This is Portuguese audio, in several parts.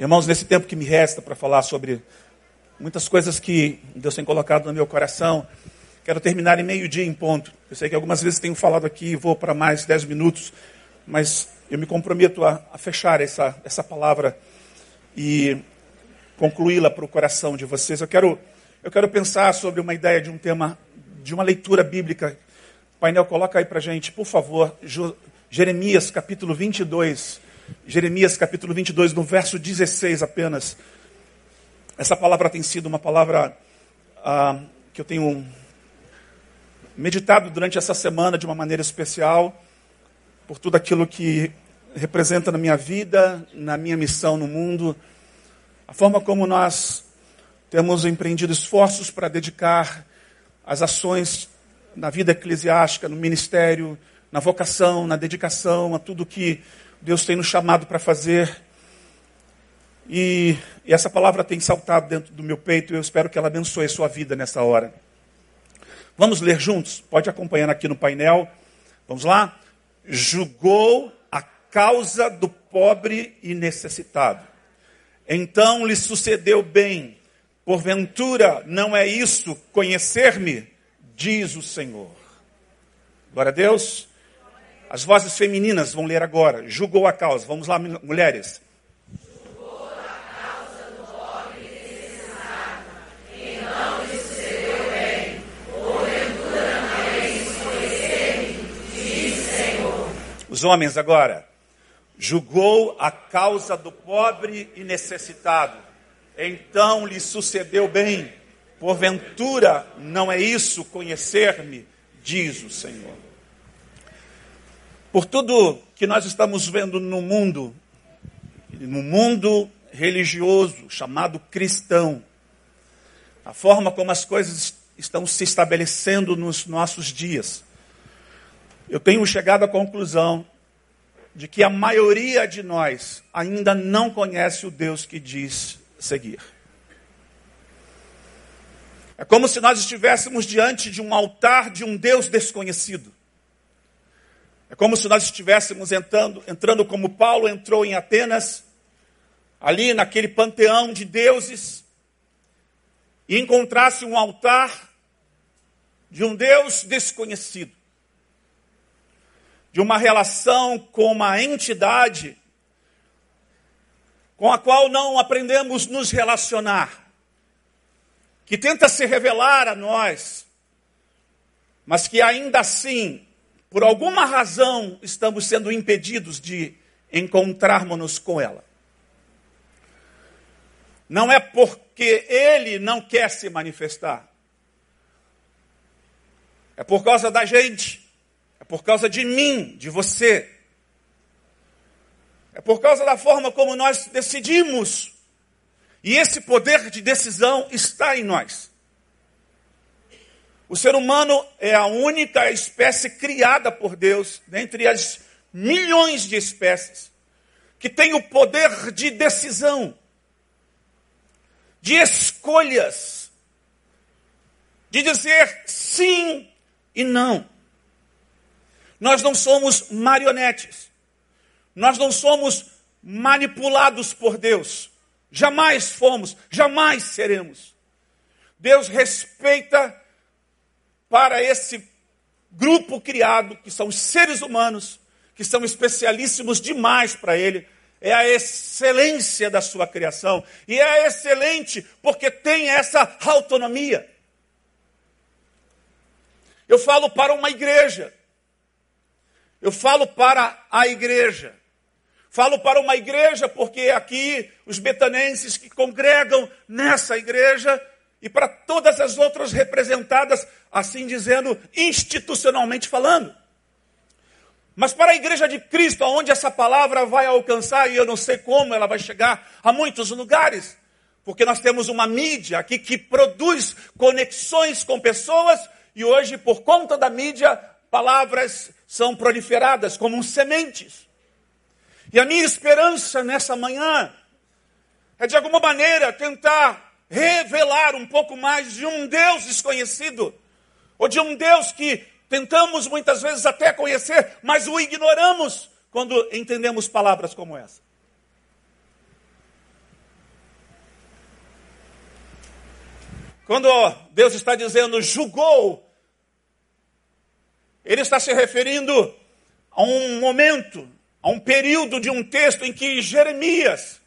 Irmãos, nesse tempo que me resta para falar sobre muitas coisas que Deus tem colocado no meu coração, quero terminar em meio-dia em ponto. Eu sei que algumas vezes tenho falado aqui, vou para mais dez minutos, mas eu me comprometo a, a fechar essa, essa palavra e concluí-la para o coração de vocês. Eu quero, eu quero pensar sobre uma ideia de um tema, de uma leitura bíblica. Painel, coloca aí para gente, por favor, Jeremias capítulo 22. Jeremias capítulo 22, no verso 16 apenas. Essa palavra tem sido uma palavra ah, que eu tenho meditado durante essa semana de uma maneira especial, por tudo aquilo que representa na minha vida, na minha missão no mundo, a forma como nós temos empreendido esforços para dedicar as ações na vida eclesiástica, no ministério, na vocação, na dedicação, a tudo que Deus tem nos chamado para fazer. E, e, essa palavra tem saltado dentro do meu peito e eu espero que ela abençoe a sua vida nessa hora. Vamos ler juntos? Pode acompanhar aqui no painel. Vamos lá? Julgou a causa do pobre e necessitado. Então lhe sucedeu bem. Porventura não é isso conhecer-me, diz o Senhor. Glória a Deus. As vozes femininas vão ler agora. Julgou a causa. Vamos lá, mulheres. Os homens agora. Julgou a causa do pobre e necessitado. Então lhe sucedeu bem. Porventura não é isso conhecer-me, diz o Senhor. Por tudo que nós estamos vendo no mundo, no mundo religioso chamado cristão, a forma como as coisas estão se estabelecendo nos nossos dias, eu tenho chegado à conclusão de que a maioria de nós ainda não conhece o Deus que diz seguir. É como se nós estivéssemos diante de um altar de um Deus desconhecido. É como se nós estivéssemos entrando, entrando como Paulo entrou em Atenas, ali naquele panteão de deuses, e encontrasse um altar de um Deus desconhecido, de uma relação com uma entidade com a qual não aprendemos nos relacionar, que tenta se revelar a nós, mas que ainda assim por alguma razão, estamos sendo impedidos de encontrarmos-nos com ela. Não é porque ele não quer se manifestar. É por causa da gente. É por causa de mim, de você. É por causa da forma como nós decidimos. E esse poder de decisão está em nós. O ser humano é a única espécie criada por Deus, dentre as milhões de espécies, que tem o poder de decisão, de escolhas, de dizer sim e não. Nós não somos marionetes, nós não somos manipulados por Deus, jamais fomos, jamais seremos. Deus respeita para esse grupo criado, que são os seres humanos, que são especialíssimos demais para ele. É a excelência da sua criação. E é excelente porque tem essa autonomia. Eu falo para uma igreja. Eu falo para a igreja. Falo para uma igreja porque aqui os betanenses que congregam nessa igreja e para todas as outras representadas, assim dizendo, institucionalmente falando. Mas para a igreja de Cristo, aonde essa palavra vai alcançar, e eu não sei como ela vai chegar a muitos lugares, porque nós temos uma mídia aqui que produz conexões com pessoas, e hoje, por conta da mídia, palavras são proliferadas como sementes. E a minha esperança nessa manhã é, de alguma maneira, tentar revelar um pouco mais de um Deus desconhecido, ou de um Deus que tentamos muitas vezes até conhecer, mas o ignoramos quando entendemos palavras como essa. Quando Deus está dizendo julgou, Ele está se referindo a um momento, a um período de um texto em que Jeremias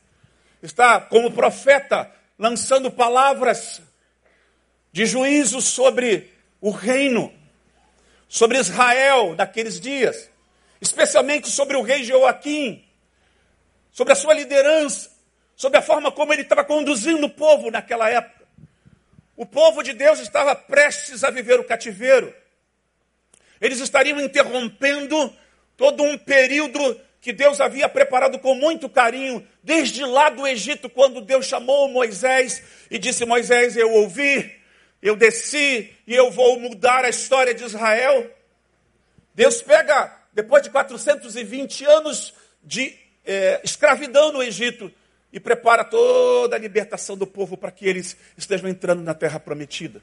está como profeta lançando palavras de juízo sobre o reino, sobre Israel naqueles dias, especialmente sobre o rei Joaquim, sobre a sua liderança, sobre a forma como ele estava conduzindo o povo naquela época. O povo de Deus estava prestes a viver o cativeiro. Eles estariam interrompendo todo um período que Deus havia preparado com muito carinho, desde lá do Egito, quando Deus chamou Moisés e disse: Moisés, eu ouvi, eu desci e eu vou mudar a história de Israel. Deus pega, depois de 420 anos de é, escravidão no Egito, e prepara toda a libertação do povo para que eles estejam entrando na terra prometida.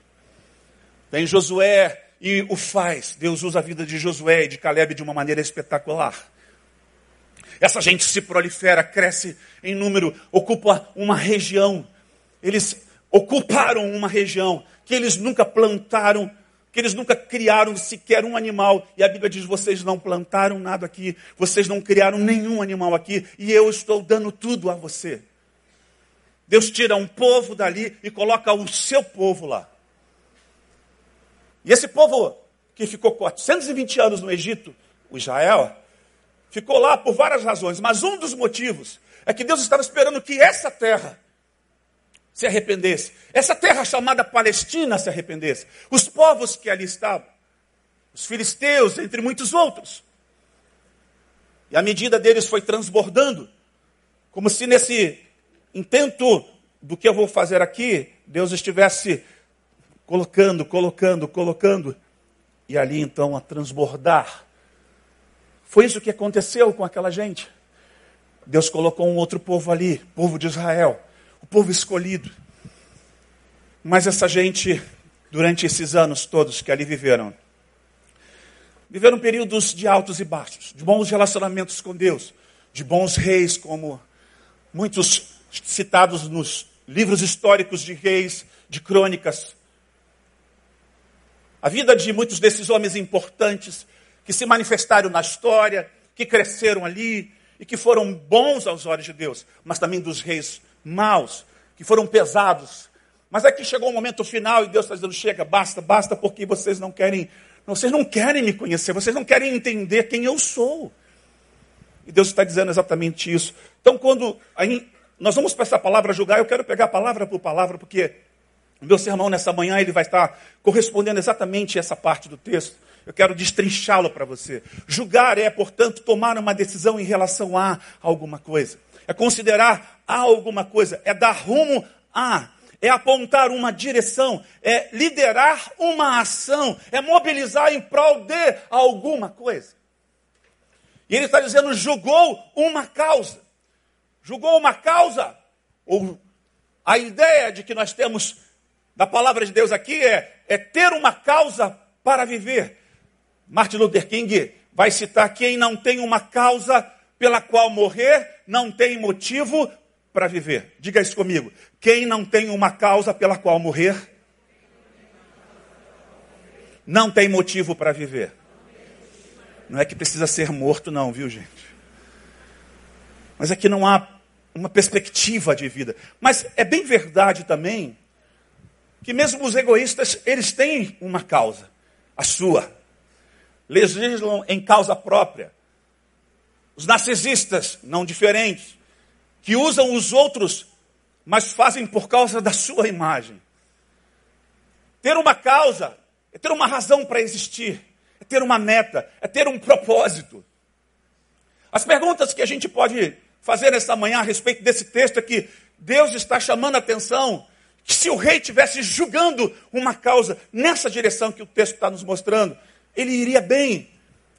Vem Josué, e o faz. Deus usa a vida de Josué e de Caleb de uma maneira espetacular. Essa gente se prolifera, cresce em número, ocupa uma região. Eles ocuparam uma região que eles nunca plantaram, que eles nunca criaram sequer um animal. E a Bíblia diz: vocês não plantaram nada aqui, vocês não criaram nenhum animal aqui, e eu estou dando tudo a você. Deus tira um povo dali e coloca o seu povo lá. E esse povo que ficou 420 anos no Egito, o Israel, ficou lá por várias razões, mas um dos motivos é que Deus estava esperando que essa terra se arrependesse, essa terra chamada Palestina se arrependesse, os povos que ali estavam, os filisteus, entre muitos outros. E a medida deles foi transbordando, como se nesse intento do que eu vou fazer aqui, Deus estivesse colocando, colocando, colocando, e ali então a transbordar. Foi isso que aconteceu com aquela gente. Deus colocou um outro povo ali, povo de Israel, o povo escolhido. Mas essa gente, durante esses anos todos que ali viveram, viveram períodos de altos e baixos, de bons relacionamentos com Deus, de bons reis, como muitos citados nos livros históricos de reis, de crônicas, a vida de muitos desses homens importantes que se manifestaram na história, que cresceram ali e que foram bons aos olhos de Deus, mas também dos reis maus, que foram pesados. Mas aqui chegou o momento final e Deus está dizendo: chega, basta, basta, porque vocês não querem, vocês não querem me conhecer, vocês não querem entender quem eu sou. E Deus está dizendo exatamente isso. Então, quando aí, nós vamos para essa palavra julgar, eu quero pegar palavra por palavra, porque o meu sermão nessa manhã ele vai estar correspondendo exatamente a essa parte do texto. Eu quero destrinchá-lo para você. Julgar é, portanto, tomar uma decisão em relação a alguma coisa. É considerar a alguma coisa. É dar rumo a. É apontar uma direção. É liderar uma ação. É mobilizar em prol de alguma coisa. E ele está dizendo: julgou uma causa. Julgou uma causa. Ou a ideia de que nós temos da palavra de Deus aqui é, é ter uma causa para viver. Martin Luther King vai citar: quem não tem uma causa pela qual morrer, não tem motivo para viver. Diga isso comigo. Quem não tem uma causa pela qual morrer, não tem motivo para viver. Não é que precisa ser morto, não, viu, gente? Mas é que não há uma perspectiva de vida. Mas é bem verdade também que mesmo os egoístas, eles têm uma causa, a sua. Legislam em causa própria. Os narcisistas, não diferentes, que usam os outros, mas fazem por causa da sua imagem. Ter uma causa é ter uma razão para existir, é ter uma meta, é ter um propósito. As perguntas que a gente pode fazer nessa manhã a respeito desse texto é que Deus está chamando a atenção que se o rei tivesse julgando uma causa nessa direção que o texto está nos mostrando, ele iria bem,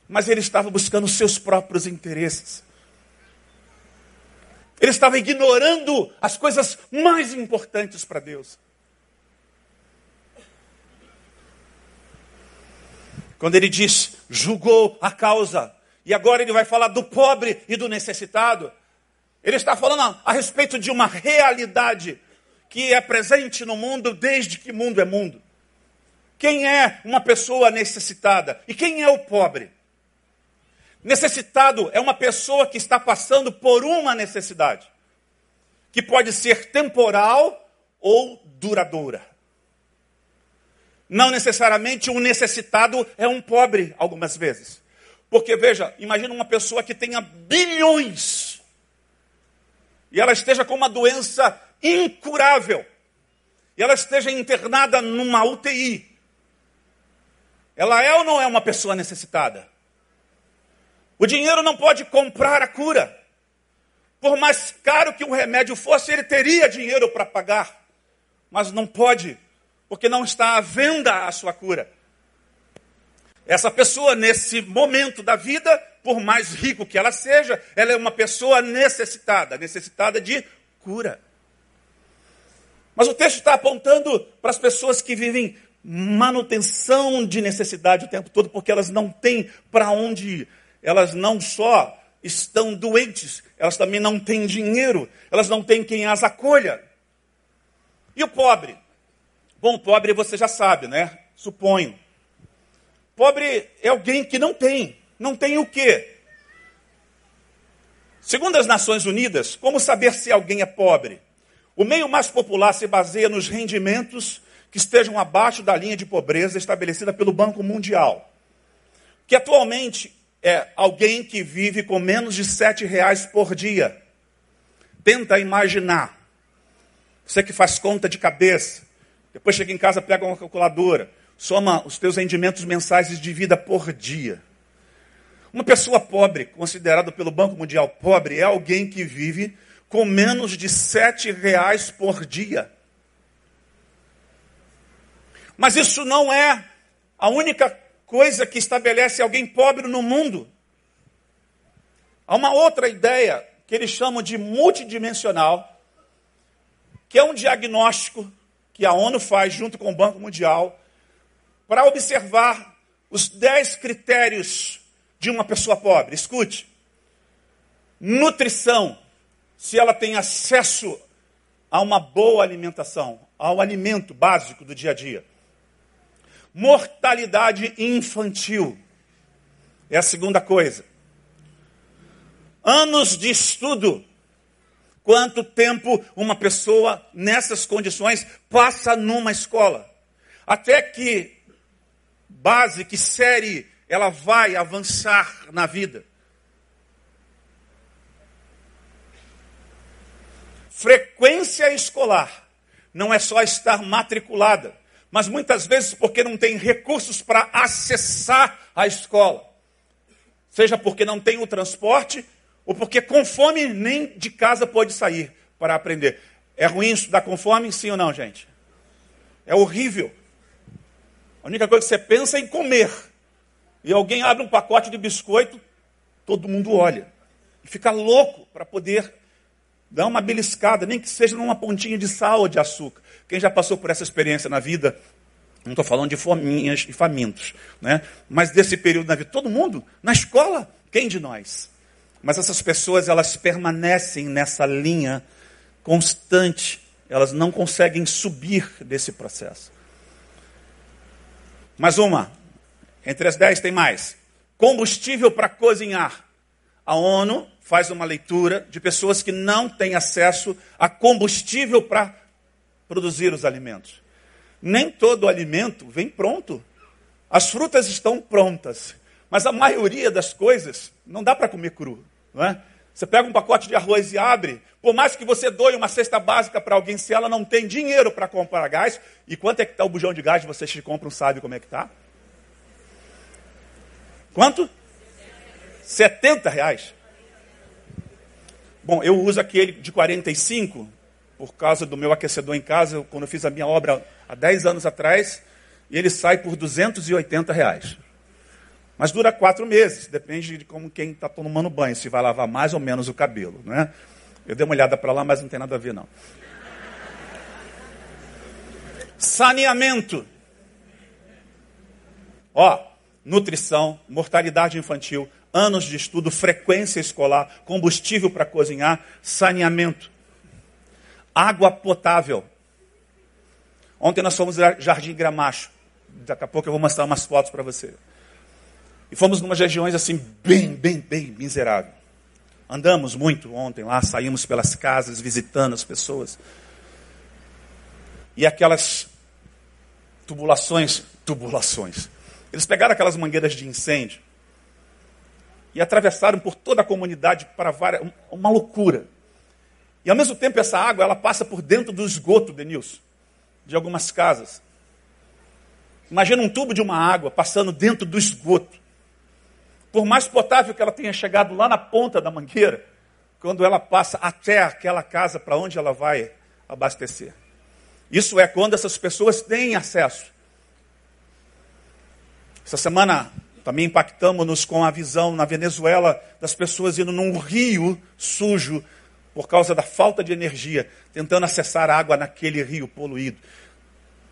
mas ele estava buscando seus próprios interesses. Ele estava ignorando as coisas mais importantes para Deus. Quando ele diz, julgou a causa, e agora ele vai falar do pobre e do necessitado, ele está falando a, respeito de uma realidade que é presente no mundo desde que mundo é mundo. Quem é uma pessoa necessitada? E quem é o pobre? Necessitado é uma pessoa que está passando por uma necessidade, que pode ser temporal ou duradoura. Não necessariamente um necessitado é um pobre, algumas vezes. Porque, veja, imagina uma pessoa que tenha bilhões e ela esteja com uma doença incurável e ela esteja internada numa UTI. Ela é ou não é uma pessoa necessitada? O dinheiro não pode comprar a cura. Por mais caro que o remédio fosse, ele teria dinheiro para pagar. Mas não pode, porque não está à venda a sua cura. Essa pessoa, nesse momento da vida, por mais rico que ela seja, ela é uma pessoa necessitada necessitada de cura. Mas o texto está apontando para as pessoas que vivem manutenção de necessidade o tempo todo, porque elas não têm para onde ir. Elas não só estão doentes, elas também não têm dinheiro, elas não têm quem as acolha. E o pobre? Bom, pobre você já sabe, né? Suponho. Pobre é alguém que não tem. Não tem o quê? Segundo as Nações Unidas, como saber se alguém é pobre? O meio mais popular se baseia nos rendimentos que estejam abaixo da linha de pobreza estabelecida pelo Banco Mundial, que atualmente é alguém que vive com menos de sete reais por dia. Tenta imaginar. Você que faz conta de cabeça, depois chega em casa, pega uma calculadora, soma os teus rendimentos mensais de vida por dia. Uma pessoa pobre, considerada pelo Banco Mundial pobre, é alguém que vive com menos de sete reais por dia. Mas isso não é a única coisa que estabelece alguém pobre no mundo. Há uma outra ideia que eles chamam de multidimensional, que é um diagnóstico que a ONU faz junto com o Banco Mundial para observar os dez critérios de uma pessoa pobre. Escute: nutrição, se ela tem acesso a uma boa alimentação, ao alimento básico do dia a dia. Mortalidade infantil é a segunda coisa. Anos de estudo. Quanto tempo uma pessoa nessas condições passa numa escola? Até que base, que série ela vai avançar na vida? Frequência escolar não é só estar matriculada mas muitas vezes porque não tem recursos para acessar a escola. Seja porque não tem o transporte, ou porque com fome nem de casa pode sair para aprender. É ruim estudar com fome, sim ou não, gente? É horrível. A única coisa que você pensa é em comer. E alguém abre um pacote de biscoito, todo mundo olha. E fica louco para poder dar uma beliscada, nem que seja numa pontinha de sal ou de açúcar. Quem já passou por essa experiência na vida, não estou falando de fominhas e famintos, né? mas desse período na vida, todo mundo, na escola, quem de nós? Mas essas pessoas, elas permanecem nessa linha constante, elas não conseguem subir desse processo. Mais uma, entre as dez tem mais. Combustível para cozinhar. A ONU faz uma leitura de pessoas que não têm acesso a combustível para produzir os alimentos. Nem todo alimento vem pronto. As frutas estão prontas, mas a maioria das coisas não dá para comer cru. Não é? Você pega um pacote de arroz e abre, por mais que você doe uma cesta básica para alguém, se ela não tem dinheiro para comprar gás, e quanto é que está o bujão de gás vocês que compram sabe como é que está? Quanto? 70 reais. Bom, eu uso aquele de 45, por causa do meu aquecedor em casa, quando eu fiz a minha obra há 10 anos atrás, e ele sai por 280 reais. Mas dura quatro meses, depende de como quem está tomando banho, se vai lavar mais ou menos o cabelo. Não é? Eu dei uma olhada para lá, mas não tem nada a ver, não. Saneamento. Ó, nutrição, mortalidade infantil, anos de estudo, frequência escolar, combustível para cozinhar, saneamento água potável. Ontem nós fomos ao Jardim Gramacho. Daqui a pouco eu vou mostrar umas fotos para você. E fomos numas regiões assim, bem, bem, bem miserável. Andamos muito ontem lá, saímos pelas casas, visitando as pessoas. E aquelas tubulações, tubulações. Eles pegaram aquelas mangueiras de incêndio e atravessaram por toda a comunidade para várias, uma loucura. E ao mesmo tempo essa água ela passa por dentro do esgoto, Denilson, de algumas casas. Imagina um tubo de uma água passando dentro do esgoto. Por mais potável que ela tenha chegado lá na ponta da mangueira, quando ela passa até aquela casa para onde ela vai abastecer. Isso é quando essas pessoas têm acesso. Essa semana também impactamos-nos com a visão na Venezuela das pessoas indo num rio sujo por causa da falta de energia, tentando acessar água naquele rio poluído.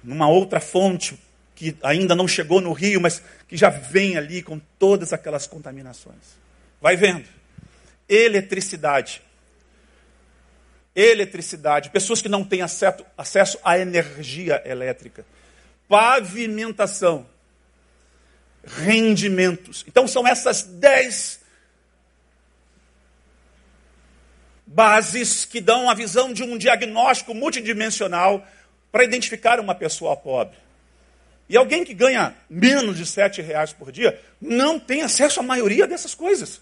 Numa outra fonte que ainda não chegou no rio, mas que já vem ali com todas aquelas contaminações. Vai vendo. Eletricidade. Eletricidade. Pessoas que não têm acesso, acesso à energia elétrica. Pavimentação. Rendimentos. Então são essas dez bases que dão a visão de um diagnóstico multidimensional para identificar uma pessoa pobre. E alguém que ganha menos de sete reais por dia não tem acesso à maioria dessas coisas.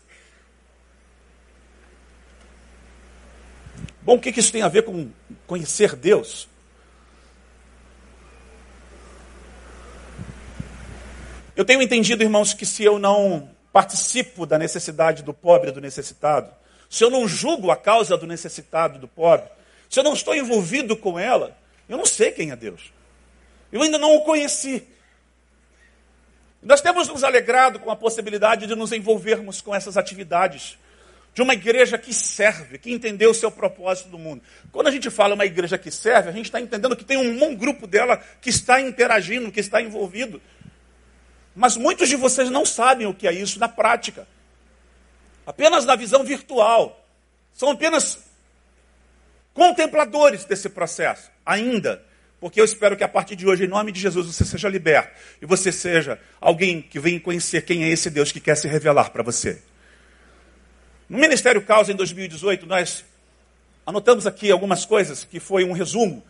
Bom, o que isso tem a ver com conhecer Deus? Eu tenho entendido, irmãos, que se eu não participo da necessidade do pobre e do necessitado, se eu não julgo a causa do necessitado, do pobre, se eu não estou envolvido com ela, eu não sei quem é Deus. Eu ainda não o conheci. Nós temos nos alegrado com a possibilidade de nos envolvermos com essas atividades de uma igreja que serve, que entendeu o seu propósito do mundo. Quando a gente fala uma igreja que serve, a gente está entendendo que tem um bom grupo dela que está interagindo, que está envolvido. Mas muitos de vocês não sabem o que é isso na prática. Apenas na visão virtual. São apenas contempladores desse processo, ainda. Porque eu espero que a partir de hoje, em nome de Jesus, você seja liberto. E você seja alguém que vem conhecer quem é esse Deus que quer se revelar para você. No Ministério Causa, em 2018, nós anotamos aqui algumas coisas que foi um resumo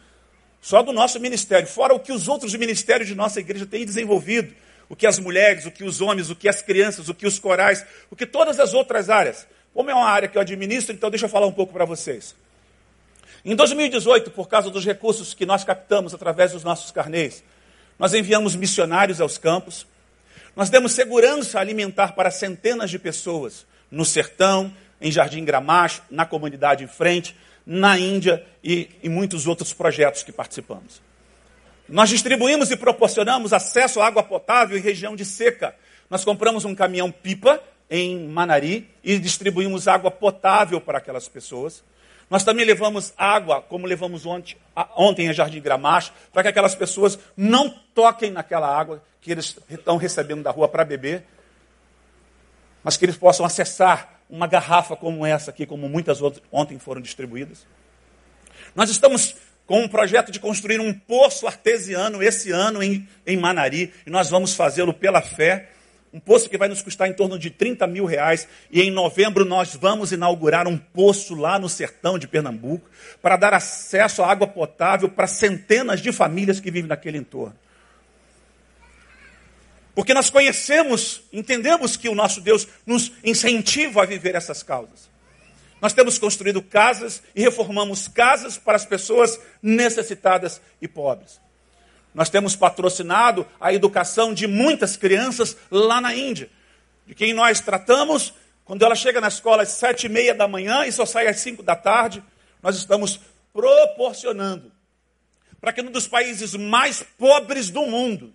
só do nosso ministério, fora o que os outros ministérios de nossa igreja têm desenvolvido, o que as mulheres, o que os homens, o que as crianças, o que os corais, o que todas as outras áreas. Como é uma área que eu administro, então deixa eu falar um pouco para vocês. Em 2018, por causa dos recursos que nós captamos através dos nossos carnês, nós enviamos missionários aos campos, nós demos segurança alimentar para centenas de pessoas no sertão, em Jardim Gramacho, na comunidade em frente, na Índia e em muitos outros projetos que participamos. Nós distribuímos e proporcionamos acesso à água potável em região de seca. Nós compramos um caminhão pipa em Manari e distribuímos água potável para aquelas pessoas. Nós também levamos água, como levamos ontem, ontem em Jardim Gramacho, para que aquelas pessoas não toquem naquela água que eles estão recebendo da rua para beber, mas que eles possam acessar uma garrafa como essa aqui, como muitas outras ontem foram distribuídas. Nós estamos com um projeto de construir um poço artesiano esse ano em, em Manari, e nós vamos fazê-lo pela fé um poço que vai nos custar em torno de 30 mil reais. E em novembro nós vamos inaugurar um poço lá no sertão de Pernambuco para dar acesso à água potável para centenas de famílias que vivem naquele entorno. Porque nós conhecemos, entendemos que o nosso Deus nos incentiva a viver essas causas. Nós temos construído casas e reformamos casas para as pessoas necessitadas e pobres. Nós temos patrocinado a educação de muitas crianças lá na Índia, de quem nós tratamos quando ela chega na escola às sete e meia da manhã e só sai às cinco da tarde. Nós estamos proporcionando para que um dos países mais pobres do mundo,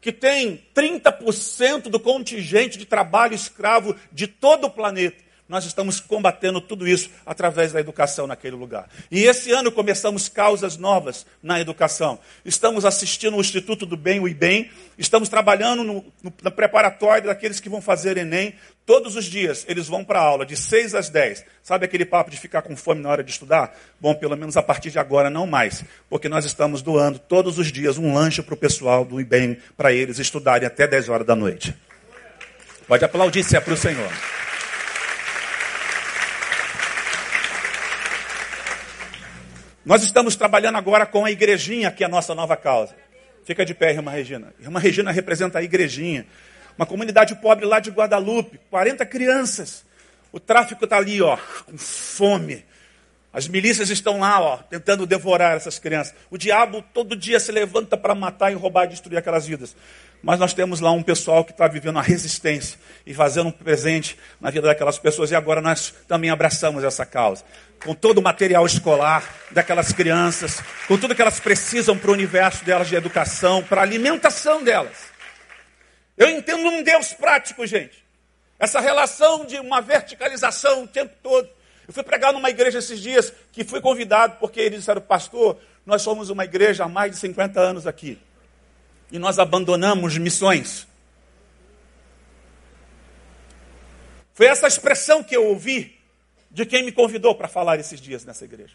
que tem 30% do contingente de trabalho escravo de todo o planeta, nós estamos combatendo tudo isso através da educação naquele lugar. E esse ano começamos causas novas na educação. Estamos assistindo o Instituto do Bem, o IBEM, estamos trabalhando no, no, no preparatório daqueles que vão fazer Enem. Todos os dias eles vão para a aula, de 6 às 10. Sabe aquele papo de ficar com fome na hora de estudar? Bom, pelo menos a partir de agora não mais, porque nós estamos doando todos os dias um lanche para o pessoal do IBEM, para eles estudarem até 10 horas da noite. Pode aplaudir se é para o Senhor. Nós estamos trabalhando agora com a igrejinha, que é a nossa nova causa. Fica de pé, irmã Regina. Irmã Regina representa a igrejinha. Uma comunidade pobre lá de Guadalupe, 40 crianças. O tráfico está ali, ó, com fome. As milícias estão lá, ó, tentando devorar essas crianças. O diabo todo dia se levanta para matar e roubar e destruir aquelas vidas. Mas nós temos lá um pessoal que está vivendo a resistência e fazendo um presente na vida daquelas pessoas. E agora nós também abraçamos essa causa com todo o material escolar daquelas crianças, com tudo que elas precisam para o universo delas de educação, para a alimentação delas. Eu entendo um Deus prático, gente. Essa relação de uma verticalização o tempo todo. Eu fui pregar numa igreja esses dias que fui convidado porque eles disseram, pastor, nós somos uma igreja há mais de 50 anos aqui. E nós abandonamos missões. Foi essa expressão que eu ouvi de quem me convidou para falar esses dias nessa igreja.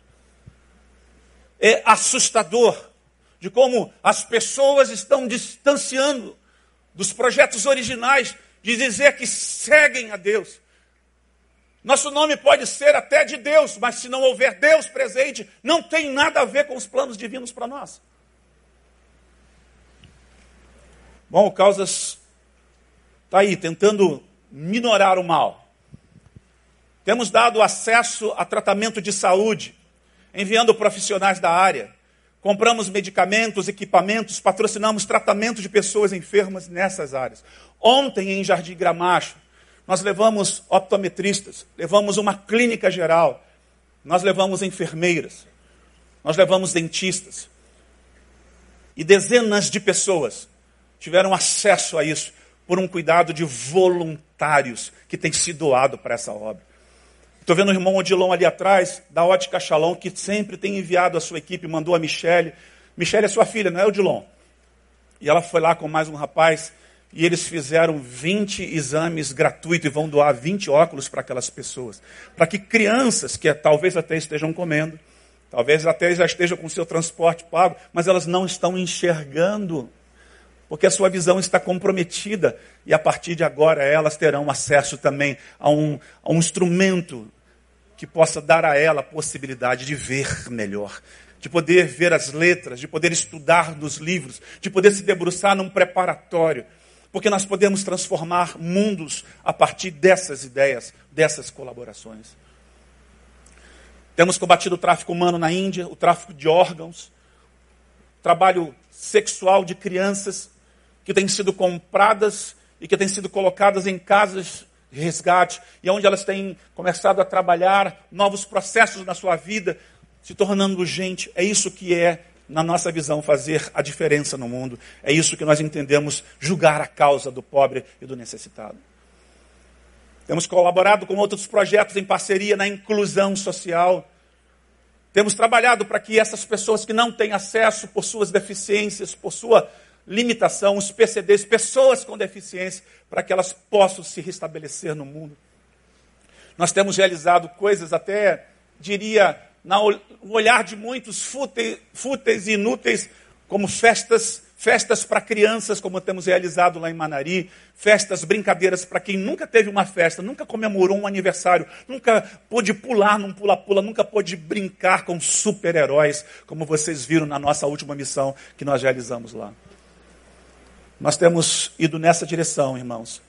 É assustador de como as pessoas estão distanciando dos projetos originais de dizer que seguem a Deus. Nosso nome pode ser até de Deus, mas se não houver Deus presente, não tem nada a ver com os planos divinos para nós. Bom, o Causas está aí tentando minorar o mal. Temos dado acesso a tratamento de saúde, enviando profissionais da área. Compramos medicamentos, equipamentos, patrocinamos tratamento de pessoas enfermas nessas áreas. Ontem, em Jardim Gramacho, nós levamos optometristas, levamos uma clínica geral, nós levamos enfermeiras, nós levamos dentistas. E dezenas de pessoas tiveram acesso a isso por um cuidado de voluntários que tem se doado para essa obra. Estou vendo o irmão Odilon ali atrás, da Ótica Shalom, que sempre tem enviado a sua equipe, mandou a Michele. Michele é sua filha, não é, Odilon? E ela foi lá com mais um rapaz, e eles fizeram 20 exames gratuitos e vão doar 20 óculos para aquelas pessoas. Para que crianças, que talvez até estejam comendo, talvez até já estejam com seu transporte pago, mas elas não estão enxergando porque a sua visão está comprometida e a partir de agora elas terão acesso também a um, a um instrumento que possa dar a ela a possibilidade de ver melhor, de poder ver as letras, de poder estudar nos livros, de poder se debruçar num preparatório, porque nós podemos transformar mundos a partir dessas ideias, dessas colaborações. Temos combatido o tráfico humano na Índia, o tráfico de órgãos, trabalho sexual de crianças que têm sido compradas e que têm sido colocadas em casas resgate, e onde elas têm começado a trabalhar novos processos na sua vida, se tornando gente. É isso que é, na nossa visão, fazer a diferença no mundo. É isso que nós entendemos julgar a causa do pobre e do necessitado. Temos colaborado com outros projetos em parceria na inclusão social. Temos trabalhado para que essas pessoas que não têm acesso por suas deficiências, por sua limitação, os PCDs, pessoas com deficiência, para que elas possam se restabelecer no mundo. Nós temos realizado coisas até, diria, no olhar de muitos fúteis, fúteis e inúteis, como festas, festas para crianças, como temos realizado lá em Manari, festas, brincadeiras para quem nunca teve uma festa, nunca comemorou um aniversário, nunca pôde pular num pula-pula, nunca pôde brincar com super-heróis, como vocês viram na nossa última missão que nós realizamos lá. Nós temos ido nessa direção, irmãos.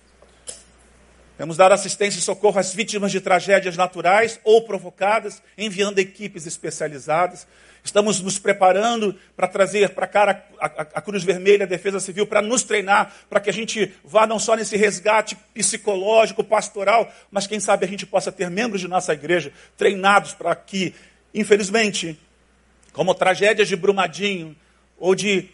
Temos dado assistência e socorro às vítimas de tragédias naturais ou provocadas, enviando equipes especializadas. Estamos nos preparando para trazer para cá a, a, a, Cruz Vermelha, a Defesa Civil, para nos treinar, para que a gente vá não só nesse resgate psicológico, pastoral, mas quem sabe a gente possa ter membros de nossa igreja treinados para que, infelizmente, como tragédias de Brumadinho ou de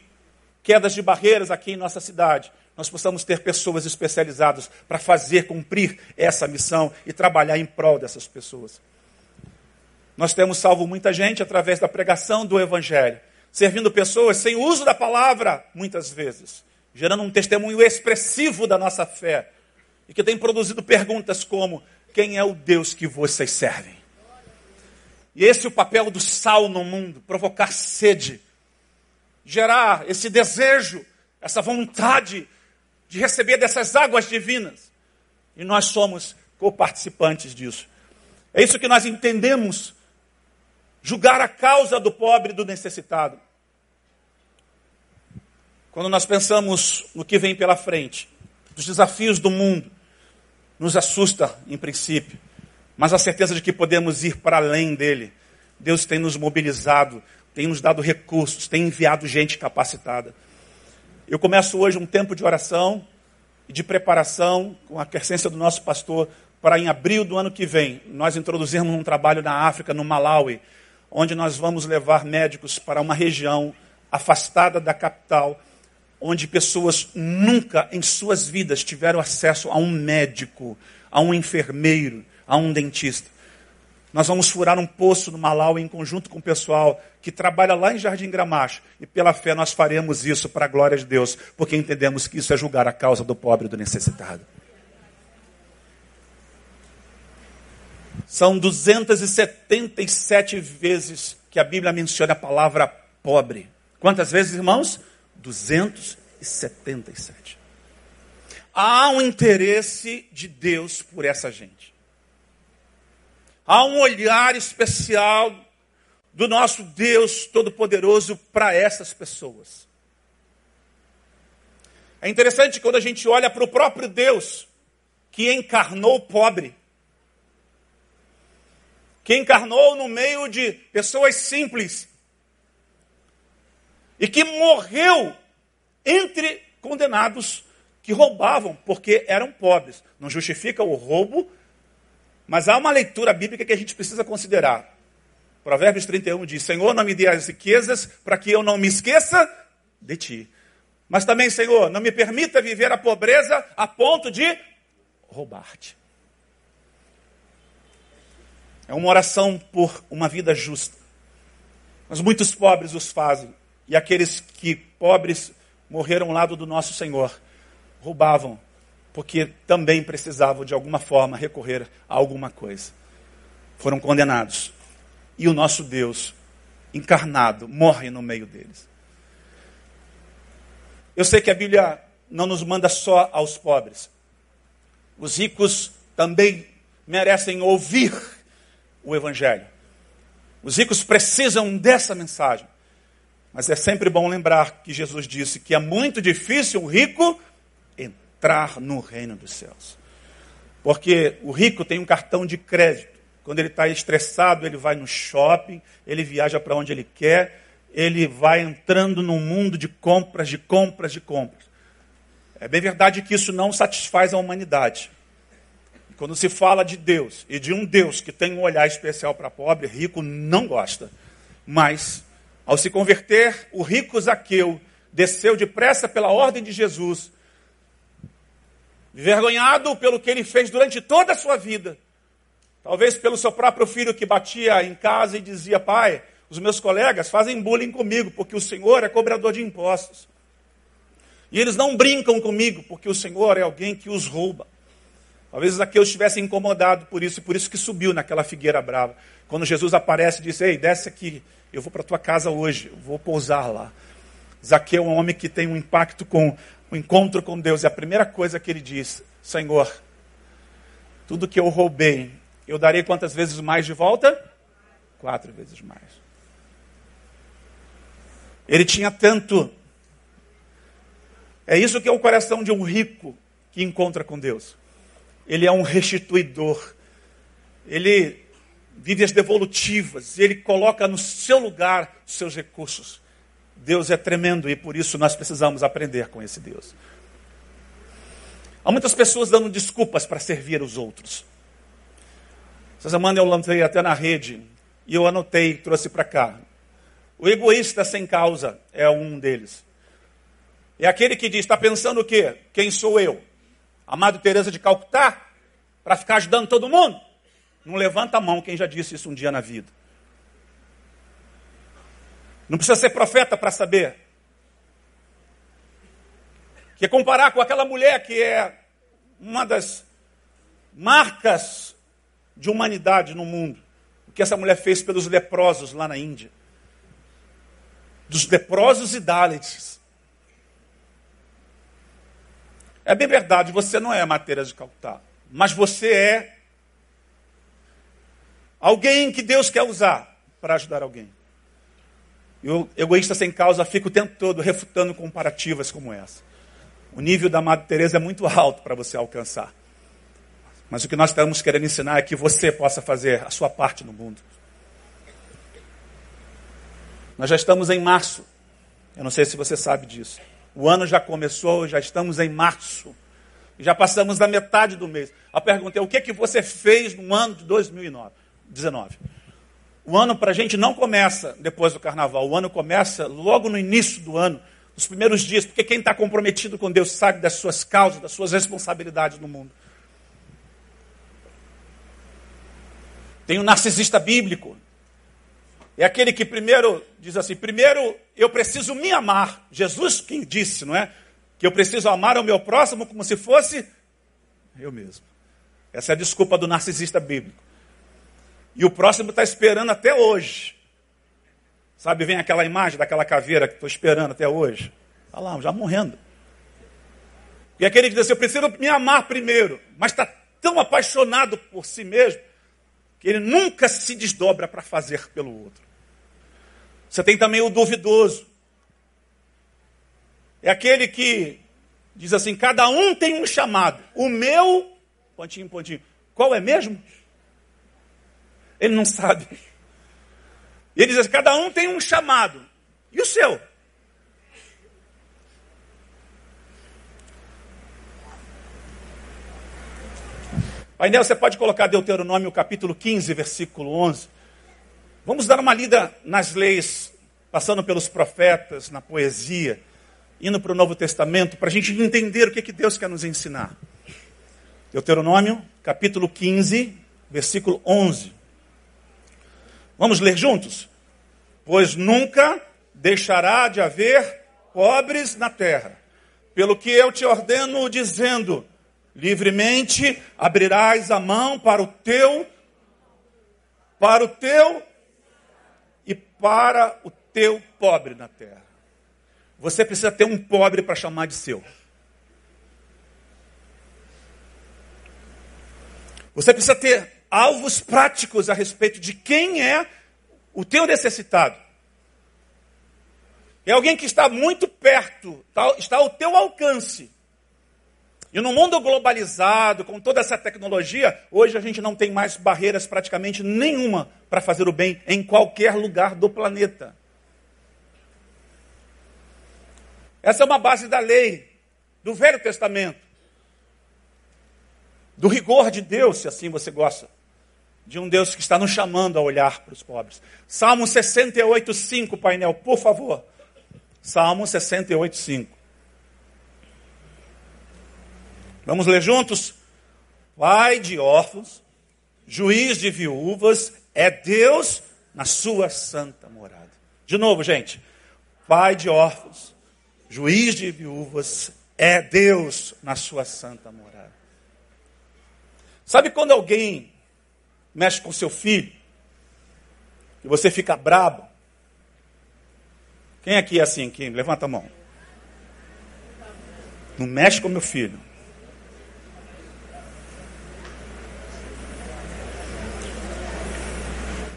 quedas de barreiras aqui em nossa cidade, nós possamos ter pessoas especializadas para fazer cumprir essa missão e trabalhar em prol dessas pessoas. Nós temos salvo muita gente através da pregação do Evangelho, servindo pessoas sem uso da palavra, muitas vezes, gerando um testemunho expressivo da nossa fé e que tem produzido perguntas como: quem é o Deus que vocês servem? E esse é o papel do sal no mundo: provocar sede, gerar esse desejo, essa vontade de receber dessas águas divinas. E nós somos coparticipantes disso. É isso que nós entendemos julgar a causa do pobre e do necessitado. Quando nós pensamos no que vem pela frente, dos desafios do mundo, nos assusta em princípio, mas a certeza de que podemos ir para além dele. Deus tem nos mobilizado, tem nos dado recursos, tem enviado gente capacitada. Eu começo hoje um tempo de oração e de preparação com a quercência do nosso pastor para em abril do ano que vem nós introduzirmos um trabalho na África, no Malawi, onde nós vamos levar médicos para uma região afastada da capital, onde pessoas nunca em suas vidas tiveram acesso a um médico, a um enfermeiro, a um dentista. Nós vamos furar um poço no Malau em conjunto com o pessoal que trabalha lá em Jardim Gramacho. E pela fé nós faremos isso para a glória de Deus, porque entendemos que isso é julgar a causa do pobre e do necessitado. São 277 vezes que a Bíblia menciona a palavra pobre. Quantas vezes, irmãos? 277. Há um interesse de Deus por essa gente. Há um olhar especial do nosso Deus Todo-Poderoso para essas pessoas. É interessante quando a gente olha para o próprio Deus, que encarnou o pobre que encarnou no meio de pessoas simples e que morreu entre condenados que roubavam porque eram pobres. Não justifica o roubo, mas há uma leitura bíblica que a gente precisa considerar. Provérbios 31 diz: Senhor, não me dê as riquezas para que eu não me esqueça de ti. Mas também, Senhor, não me permita viver a pobreza a ponto de roubar-te. É uma oração por uma vida justa. Mas muitos pobres os fazem. E aqueles que pobres morreram ao lado do nosso Senhor roubavam, porque também precisavam de alguma forma recorrer a alguma coisa. Foram condenados. E o nosso Deus, encarnado, morre no meio deles. Eu sei que a Bíblia não nos manda só aos pobres. Os ricos também merecem ouvir o Evangelho. Os ricos precisam dessa mensagem. Mas é sempre bom lembrar que Jesus disse que é muito difícil o rico entrar no reino dos céus. Porque o rico tem um cartão de crédito. Quando ele está estressado, ele vai no shopping, ele viaja para onde ele quer, ele vai entrando num mundo de compras, de compras, de compras. É bem verdade que isso não satisfaz a humanidade. Quando se fala de Deus e de um Deus que tem um olhar especial para pobre, rico não gosta. Mas, ao se converter, o rico Zaqueu desceu depressa pela ordem de Jesus, envergonhado pelo que ele fez durante toda a sua vida. Talvez pelo seu próprio filho que batia em casa e dizia: Pai, os meus colegas fazem bullying comigo porque o Senhor é cobrador de impostos. E eles não brincam comigo porque o Senhor é alguém que os rouba. Talvez Zaqueu estivesse incomodado por isso, e por isso que subiu naquela figueira brava. Quando Jesus aparece e diz, ei, desce aqui, eu vou para tua casa hoje, eu vou pousar lá. Zaqueu é um homem que tem um impacto com encontro com Deus. E a primeira coisa que ele diz, Senhor, tudo que eu roubei, eu darei quantas vezes mais de volta? Quatro vezes mais. Ele tinha tanto. É isso que é o coração de um rico que encontra com Deus ele é um restituidor. Ele vive as devolutivas, ele coloca no seu lugar os seus recursos. Deus é tremendo e por isso nós precisamos aprender com esse Deus. Há muitas pessoas dando desculpas para servir os outros. Essa semana eu lancei até na rede e eu anotei, trouxe para cá. O egoísta sem causa é um deles. É aquele que diz: está pensando o quê? Quem sou eu? Amado Teresa de Calcutá? Para ficar ajudando todo mundo? Não levanta a mão quem já disse isso um dia na vida. Não precisa ser profeta para saber. Que comparar com aquela mulher que é uma das marcas de humanidade no mundo. O que essa mulher fez pelos leprosos lá na Índia. Dos leprosos e Dalits. É bem verdade, você não é matéria de Calcutá, mas você é alguém que Deus quer usar para ajudar alguém. E o egoísta sem causa fica o tempo todo refutando comparativas como essa. O nível da Madre Teresa é muito alto para você alcançar. Mas o que nós estamos querendo ensinar é que você possa fazer a sua parte no mundo. Nós já estamos em março. Eu não sei se você sabe disso. O ano já começou, já estamos em março. Já passamos da metade do mês. A pergunta é: o que, que você fez no ano de 2019? O ano para a gente não começa depois do carnaval. O ano começa logo no início do ano, nos primeiros dias, porque quem está comprometido com Deus sabe das suas causas, das suas responsabilidades no mundo. Tem o um narcisista bíblico. É aquele que primeiro diz assim: primeiro eu preciso me amar. Jesus quem disse, não é? Que eu preciso amar o meu próximo como se fosse eu mesmo. Essa é a desculpa do narcisista bíblico. E o próximo está esperando até hoje. Sabe, vem aquela imagem daquela caveira que estou esperando até hoje. Está lá, já morrendo. E aquele que diz assim, eu preciso me amar primeiro, mas está tão apaixonado por si mesmo, que ele nunca se desdobra para fazer pelo outro. Você tem também o duvidoso. É aquele que diz assim: cada um tem um chamado. O meu, pontinho, pontinho. Qual é mesmo? Ele não sabe. E ele diz assim: cada um tem um chamado. E o seu? Painel, você pode colocar Deuteronômio capítulo 15, versículo 11. Vamos dar uma lida nas leis, passando pelos profetas, na poesia, indo para o Novo Testamento, para a gente entender o que, que Deus quer nos ensinar. Deuteronômio capítulo 15, versículo 11. Vamos ler juntos? Pois nunca deixará de haver pobres na terra, pelo que eu te ordeno, dizendo: livremente abrirás a mão para o teu, para o teu e para o teu pobre na terra. Você precisa ter um pobre para chamar de seu. Você precisa ter alvos práticos a respeito de quem é o teu necessitado. É alguém que está muito perto, está ao teu alcance. E no mundo globalizado, com toda essa tecnologia, hoje a gente não tem mais barreiras praticamente nenhuma para fazer o bem em qualquer lugar do planeta. Essa é uma base da lei, do Velho Testamento, do rigor de Deus, se assim você gosta de um Deus que está nos chamando a olhar para os pobres. Salmo 68, 5, painel, por favor. Salmo 68, 5. Vamos ler juntos? Pai de órfãos, juiz de viúvas, é Deus na sua santa morada. De novo, gente. Pai de órfãos, juiz de viúvas, é Deus na sua santa morada. Sabe quando alguém mexe com seu filho e você fica brabo. Quem aqui é assim? Quem? Levanta a mão. Não mexe com meu filho.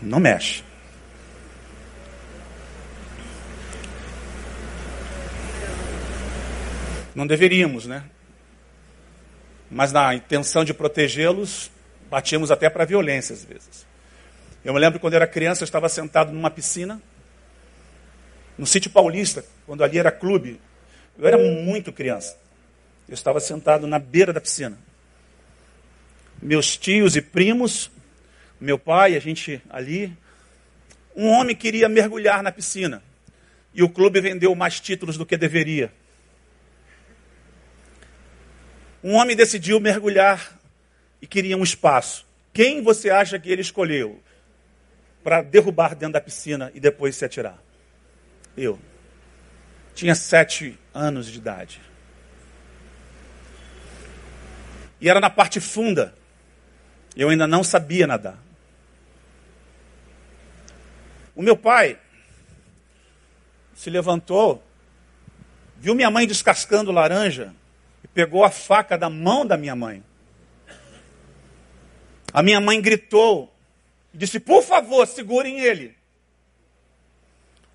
Não mexe. Não deveríamos, né? Mas na intenção de protegê-los, Batíamos até para violência às vezes. Eu me lembro quando eu era criança, eu estava sentado numa piscina, no sítio paulista, quando ali era clube. Eu era muito criança. Eu estava sentado na beira da piscina. Meus tios e primos, meu pai, a gente ali. Um homem queria mergulhar na piscina. E o clube vendeu mais títulos do que deveria. Um homem decidiu mergulhar e queria um espaço. Quem você acha que ele escolheu para derrubar dentro da piscina e depois se atirar? Eu. Tinha sete anos de idade. E era na parte funda. Eu ainda não sabia nadar. O meu pai se levantou, viu minha mãe descascando laranja e pegou a faca da mão da minha mãe. A minha mãe gritou e disse: Por favor, segurem ele.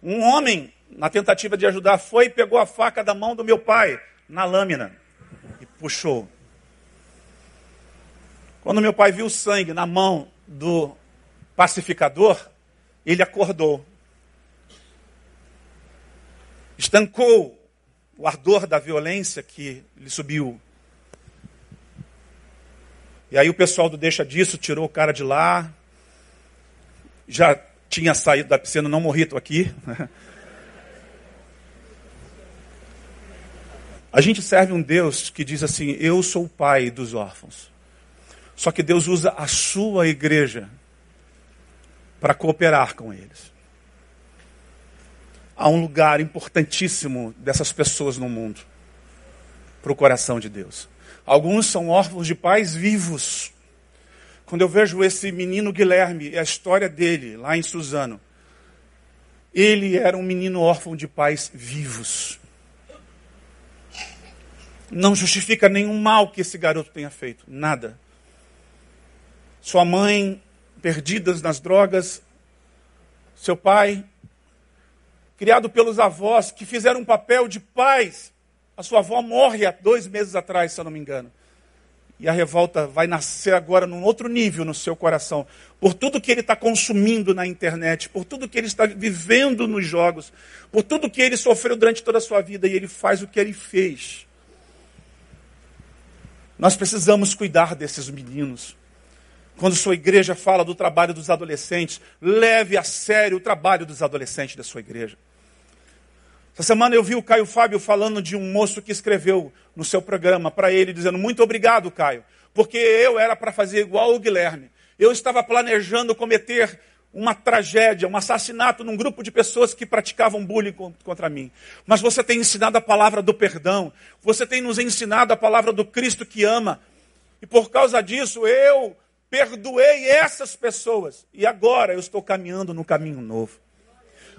Um homem, na tentativa de ajudar, foi e pegou a faca da mão do meu pai na lâmina e puxou. Quando meu pai viu o sangue na mão do pacificador, ele acordou. Estancou o ardor da violência que lhe subiu. E aí o pessoal do Deixa Disso tirou o cara de lá. Já tinha saído da piscina, não morri, estou aqui. A gente serve um Deus que diz assim: Eu sou o pai dos órfãos. Só que Deus usa a sua igreja para cooperar com eles. Há um lugar importantíssimo dessas pessoas no mundo para o coração de Deus. Alguns são órfãos de pais vivos. Quando eu vejo esse menino Guilherme e a história dele lá em Suzano, ele era um menino órfão de pais vivos. Não justifica nenhum mal que esse garoto tenha feito, nada. Sua mãe perdidas nas drogas, seu pai, criado pelos avós que fizeram um papel de pais. A sua avó morre há dois meses atrás, se eu não me engano. E a revolta vai nascer agora num outro nível no seu coração. Por tudo que ele está consumindo na internet, por tudo que ele está vivendo nos jogos, por tudo que ele sofreu durante toda a sua vida e ele faz o que ele fez. Nós precisamos cuidar desses meninos. Quando sua igreja fala do trabalho dos adolescentes, leve a sério o trabalho dos adolescentes da sua igreja. Essa semana eu vi o Caio Fábio falando de um moço que escreveu no seu programa para ele, dizendo: Muito obrigado, Caio, porque eu era para fazer igual o Guilherme. Eu estava planejando cometer uma tragédia, um assassinato num grupo de pessoas que praticavam bullying contra mim. Mas você tem ensinado a palavra do perdão, você tem nos ensinado a palavra do Cristo que ama. E por causa disso, eu perdoei essas pessoas e agora eu estou caminhando no caminho novo.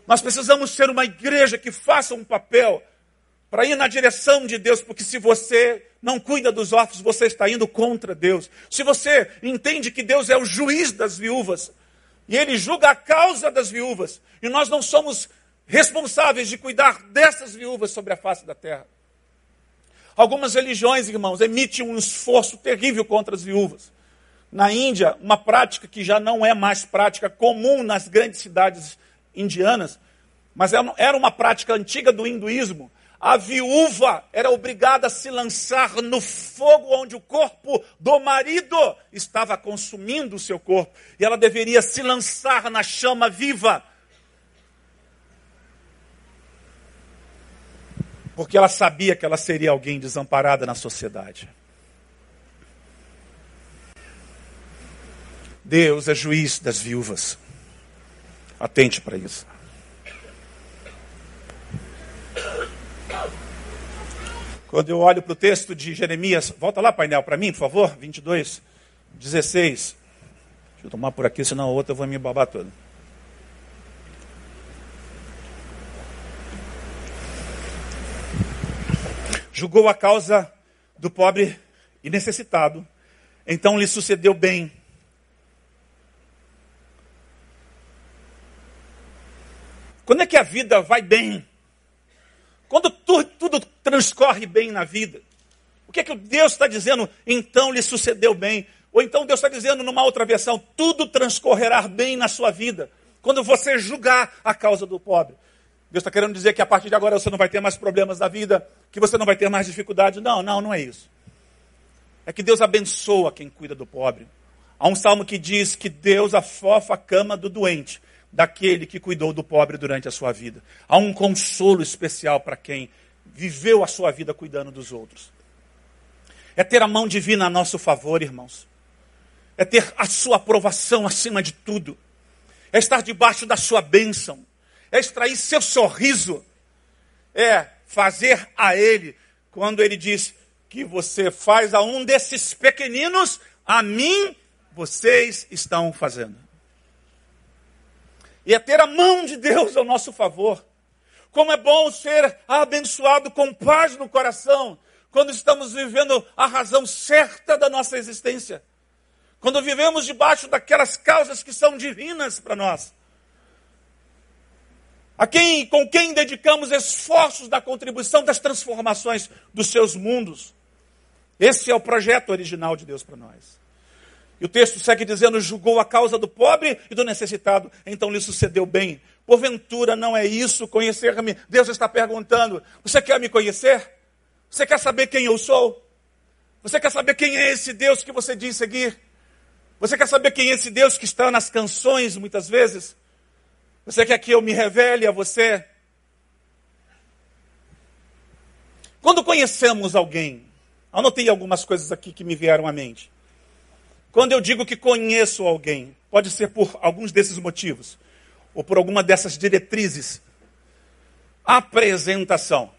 Nós precisamos ser uma igreja que faça um papel para ir na direção de Deus, porque se você não cuida dos órfãos, você está indo contra Deus. Se você entende que Deus é o juiz das viúvas, e ele julga a causa das viúvas, e nós não somos responsáveis de cuidar dessas viúvas sobre a face da terra. Algumas religiões, irmãos, emitem um esforço terrível contra as viúvas na Índia, uma prática que já não é mais prática comum nas grandes cidades indianas, mas era uma prática antiga do hinduísmo. A viúva era obrigada a se lançar no fogo onde o corpo do marido estava consumindo o seu corpo. E ela deveria se lançar na chama viva. Porque ela sabia que ela seria alguém desamparada na sociedade. Deus é juiz das viúvas. Atente para isso. Quando eu olho para o texto de Jeremias, volta lá, painel, para mim, por favor, 22, 16. Deixa eu tomar por aqui, senão a outra vou me babar toda. Julgou a causa do pobre e necessitado, então lhe sucedeu bem Quando é que a vida vai bem? Quando tu, tudo transcorre bem na vida. O que é que Deus está dizendo? Então lhe sucedeu bem. Ou então Deus está dizendo numa outra versão: tudo transcorrerá bem na sua vida. Quando você julgar a causa do pobre. Deus está querendo dizer que a partir de agora você não vai ter mais problemas na vida, que você não vai ter mais dificuldade. Não, não, não é isso. É que Deus abençoa quem cuida do pobre. Há um salmo que diz que Deus afofa a cama do doente daquele que cuidou do pobre durante a sua vida. Há um consolo especial para quem viveu a sua vida cuidando dos outros. é ter a mão divina a nosso favor, irmãos. É ter a sua aprovação acima de tudo. É estar debaixo da sua bênção. É extrair seu sorriso. É fazer a Ele, quando Ele diz que você faz a um desses pequeninos, a mim vocês estão fazendo. E é ter a mão de Deus ao nosso favor. Como é bom ser abençoado com paz no coração, quando estamos vivendo a razão certa da nossa existência. Quando vivemos debaixo daquelas causas que são divinas para nós. A quem, com quem dedicamos esforços da contribuição das transformações dos seus mundos. Esse é o projeto original de Deus para nós. E o texto segue dizendo: julgou a causa do pobre e do necessitado, então lhe sucedeu bem. Porventura não é isso conhecer-me? Deus está perguntando: você quer me conhecer? Você quer saber quem eu sou? Você quer saber quem é esse Deus que você diz seguir? Você quer saber quem é esse Deus que está nas canções muitas vezes? Você quer que eu me revele a você? Quando conhecemos alguém, anotei algumas coisas aqui que me vieram à mente. Quando eu digo que conheço alguém, pode ser por alguns desses motivos, ou por alguma dessas diretrizes. Apresentação.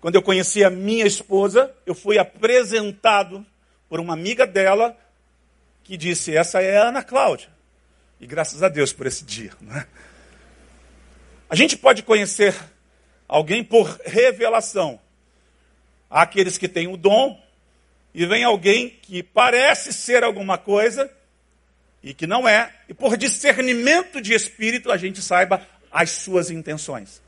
Quando eu conheci a minha esposa, eu fui apresentado por uma amiga dela que disse: Essa é a Ana Cláudia. E graças a Deus por esse dia. Né? A gente pode conhecer alguém por revelação. Há aqueles que têm o dom e vem alguém que parece ser alguma coisa e que não é, e por discernimento de espírito a gente saiba as suas intenções.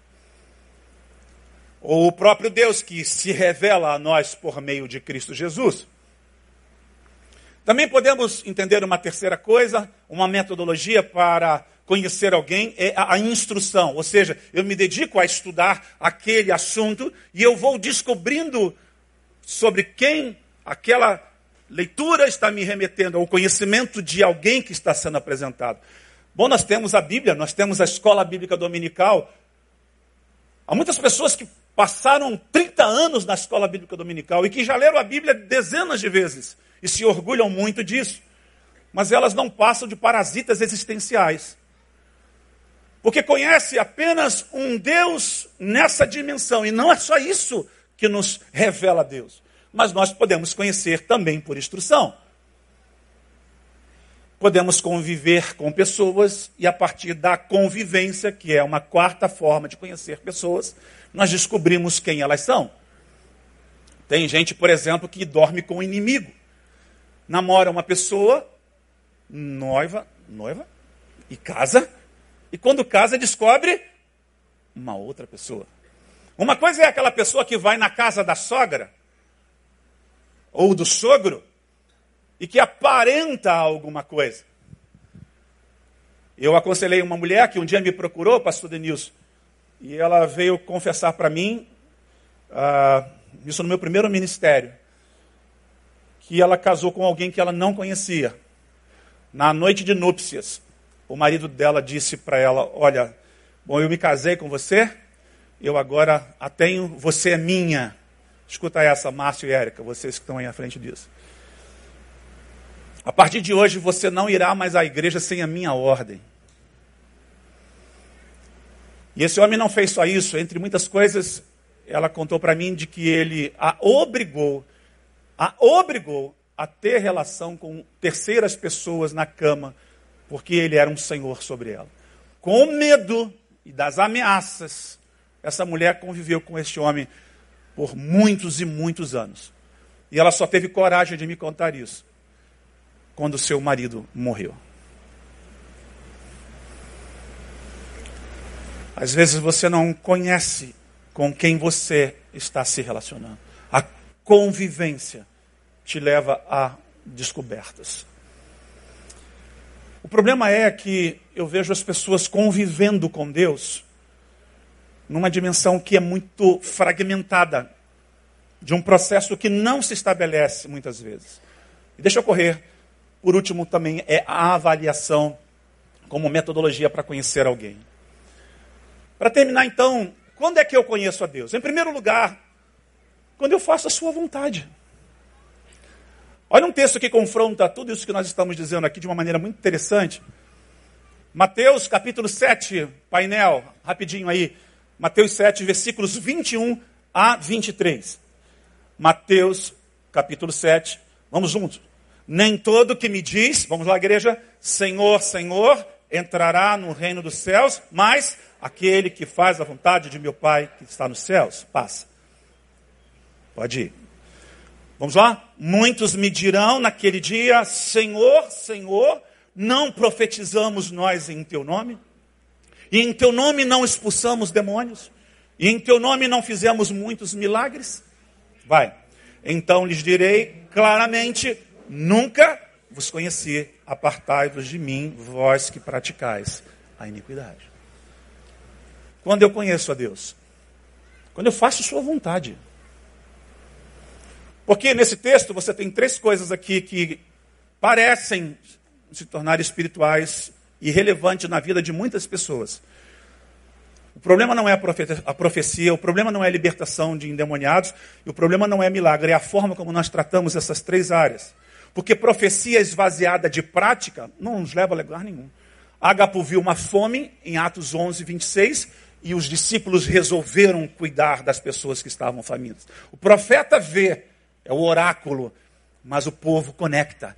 Ou o próprio Deus que se revela a nós por meio de Cristo Jesus. Também podemos entender uma terceira coisa, uma metodologia para conhecer alguém é a instrução, ou seja, eu me dedico a estudar aquele assunto e eu vou descobrindo sobre quem aquela leitura está me remetendo ao conhecimento de alguém que está sendo apresentado. Bom, nós temos a Bíblia, nós temos a escola bíblica dominical. Há muitas pessoas que passaram 30 anos na escola bíblica dominical e que já leram a Bíblia dezenas de vezes e se orgulham muito disso. Mas elas não passam de parasitas existenciais. Porque conhece apenas um Deus nessa dimensão. E não é só isso que nos revela Deus mas nós podemos conhecer também por instrução. Podemos conviver com pessoas e a partir da convivência, que é uma quarta forma de conhecer pessoas, nós descobrimos quem elas são. Tem gente, por exemplo, que dorme com o inimigo. Namora uma pessoa, noiva, noiva, e casa, e quando casa descobre uma outra pessoa. Uma coisa é aquela pessoa que vai na casa da sogra ou do sogro e que aparenta alguma coisa. Eu aconselhei uma mulher que um dia me procurou, pastor Denilson, e ela veio confessar para mim, uh, isso no meu primeiro ministério, que ela casou com alguém que ela não conhecia. Na noite de núpcias, o marido dela disse para ela: Olha, bom, eu me casei com você, eu agora a tenho, você é minha. Escuta essa, Márcio e Érica, vocês que estão aí à frente disso. A partir de hoje você não irá mais à igreja sem a minha ordem. E esse homem não fez só isso, entre muitas coisas, ela contou para mim de que ele a obrigou, a obrigou a ter relação com terceiras pessoas na cama, porque ele era um senhor sobre ela. Com medo e das ameaças, essa mulher conviveu com este homem por muitos e muitos anos. E ela só teve coragem de me contar isso quando seu marido morreu. Às vezes você não conhece com quem você está se relacionando. A convivência te leva a descobertas. O problema é que eu vejo as pessoas convivendo com Deus numa dimensão que é muito fragmentada, de um processo que não se estabelece muitas vezes. E deixa eu correr. Por último, também é a avaliação como metodologia para conhecer alguém. Para terminar, então, quando é que eu conheço a Deus? Em primeiro lugar, quando eu faço a sua vontade. Olha um texto que confronta tudo isso que nós estamos dizendo aqui de uma maneira muito interessante. Mateus capítulo 7, painel, rapidinho aí. Mateus 7, versículos 21 a 23. Mateus capítulo 7, vamos juntos. Nem todo que me diz, vamos lá, igreja, Senhor, Senhor, entrará no reino dos céus, mas aquele que faz a vontade de meu Pai que está nos céus, passa. Pode ir. Vamos lá? Muitos me dirão naquele dia: Senhor, Senhor, não profetizamos nós em teu nome? E em teu nome não expulsamos demônios? E em teu nome não fizemos muitos milagres? Vai. Então lhes direi claramente: nunca vos conheci, apartai-vos de mim, vós que praticais a iniquidade. Quando eu conheço a Deus? Quando eu faço Sua vontade. Porque nesse texto você tem três coisas aqui que parecem se tornar espirituais e relevantes na vida de muitas pessoas. O problema não é a profecia, o problema não é a libertação de endemoniados, e o problema não é milagre, é a forma como nós tratamos essas três áreas. Porque profecia esvaziada de prática não nos leva a lugar nenhum. Agapo viu uma fome em Atos 11, 26, e os discípulos resolveram cuidar das pessoas que estavam famintas. O profeta vê, é o oráculo, mas o povo conecta.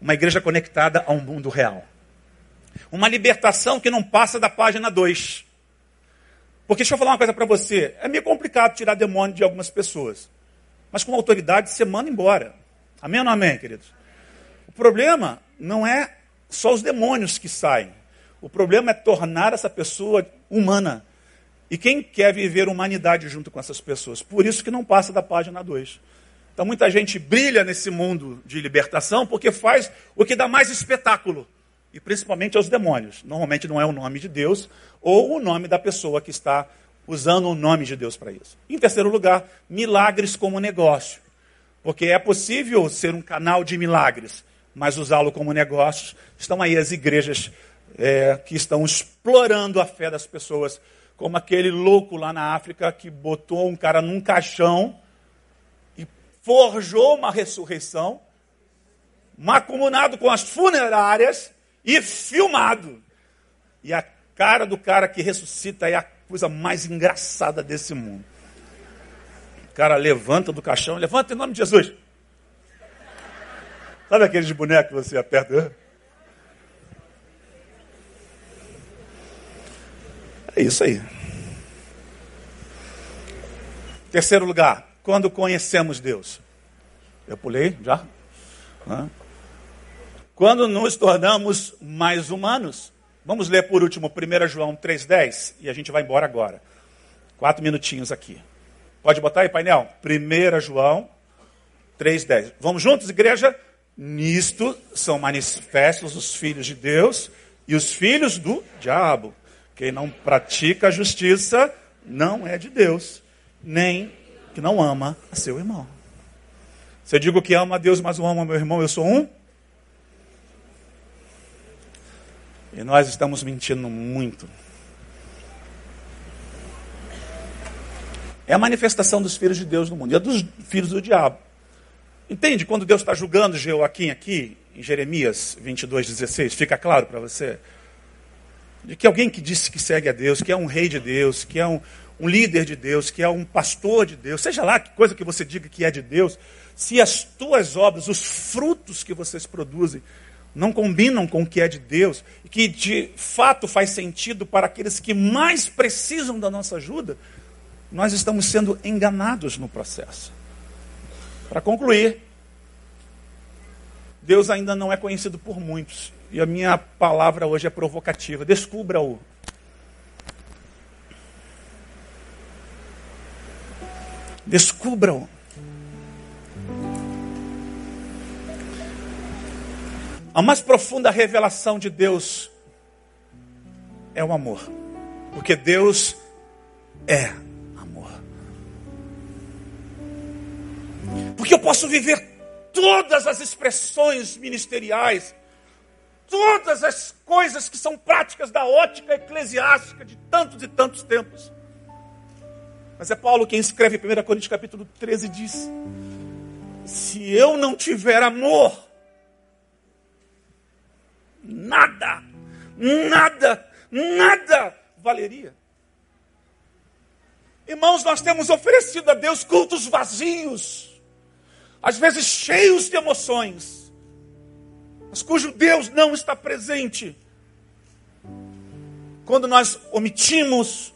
Uma igreja conectada a um mundo real. Uma libertação que não passa da página 2. Porque deixa eu falar uma coisa para você. É meio complicado tirar demônio de algumas pessoas. Mas com autoridade você manda embora. Amém ou não amém, queridos? O problema não é só os demônios que saem. O problema é tornar essa pessoa humana. E quem quer viver humanidade junto com essas pessoas? Por isso que não passa da página 2. Então muita gente brilha nesse mundo de libertação porque faz o que dá mais espetáculo. E principalmente aos demônios. Normalmente não é o nome de Deus ou o nome da pessoa que está usando o nome de Deus para isso. Em terceiro lugar, milagres como negócio. Porque é possível ser um canal de milagres, mas usá-lo como negócio. Estão aí as igrejas é, que estão explorando a fé das pessoas, como aquele louco lá na África que botou um cara num caixão forjou uma ressurreição, macumunado com as funerárias e filmado. E a cara do cara que ressuscita é a coisa mais engraçada desse mundo. O cara levanta do caixão, levanta em nome de Jesus. Sabe aqueles bonecos que você aperta? É isso aí. Terceiro lugar, quando conhecemos Deus? Eu pulei já? Quando nos tornamos mais humanos. Vamos ler por último 1 João 3,10 e a gente vai embora agora. Quatro minutinhos aqui. Pode botar aí, painel? 1 João 3,10. Vamos juntos, igreja? Nisto são manifestos os filhos de Deus e os filhos do diabo. Quem não pratica a justiça não é de Deus, nem que não ama a seu irmão. Se eu digo que ama a Deus, mas não ama meu irmão, eu sou um? E nós estamos mentindo muito. É a manifestação dos filhos de Deus no mundo e é dos filhos do diabo. Entende? Quando Deus está julgando Joaquim aqui, em Jeremias 22, 16, fica claro para você? De que alguém que disse que segue a Deus, que é um rei de Deus, que é um, um líder de Deus, que é um pastor de Deus, seja lá que coisa que você diga que é de Deus, se as tuas obras, os frutos que vocês produzem, não combinam com o que é de Deus, e que de fato faz sentido para aqueles que mais precisam da nossa ajuda, nós estamos sendo enganados no processo. Para concluir, Deus ainda não é conhecido por muitos, e a minha palavra hoje é provocativa. Descubra-o Descubram. A mais profunda revelação de Deus é o amor. Porque Deus é amor. Porque eu posso viver todas as expressões ministeriais, todas as coisas que são práticas da ótica eclesiástica de tantos e tantos tempos. Mas é Paulo quem escreve em 1 Coríntios capítulo 13 diz: Se eu não tiver amor, nada, nada, nada valeria. Irmãos, nós temos oferecido a Deus cultos vazios, às vezes cheios de emoções, mas cujo Deus não está presente. Quando nós omitimos,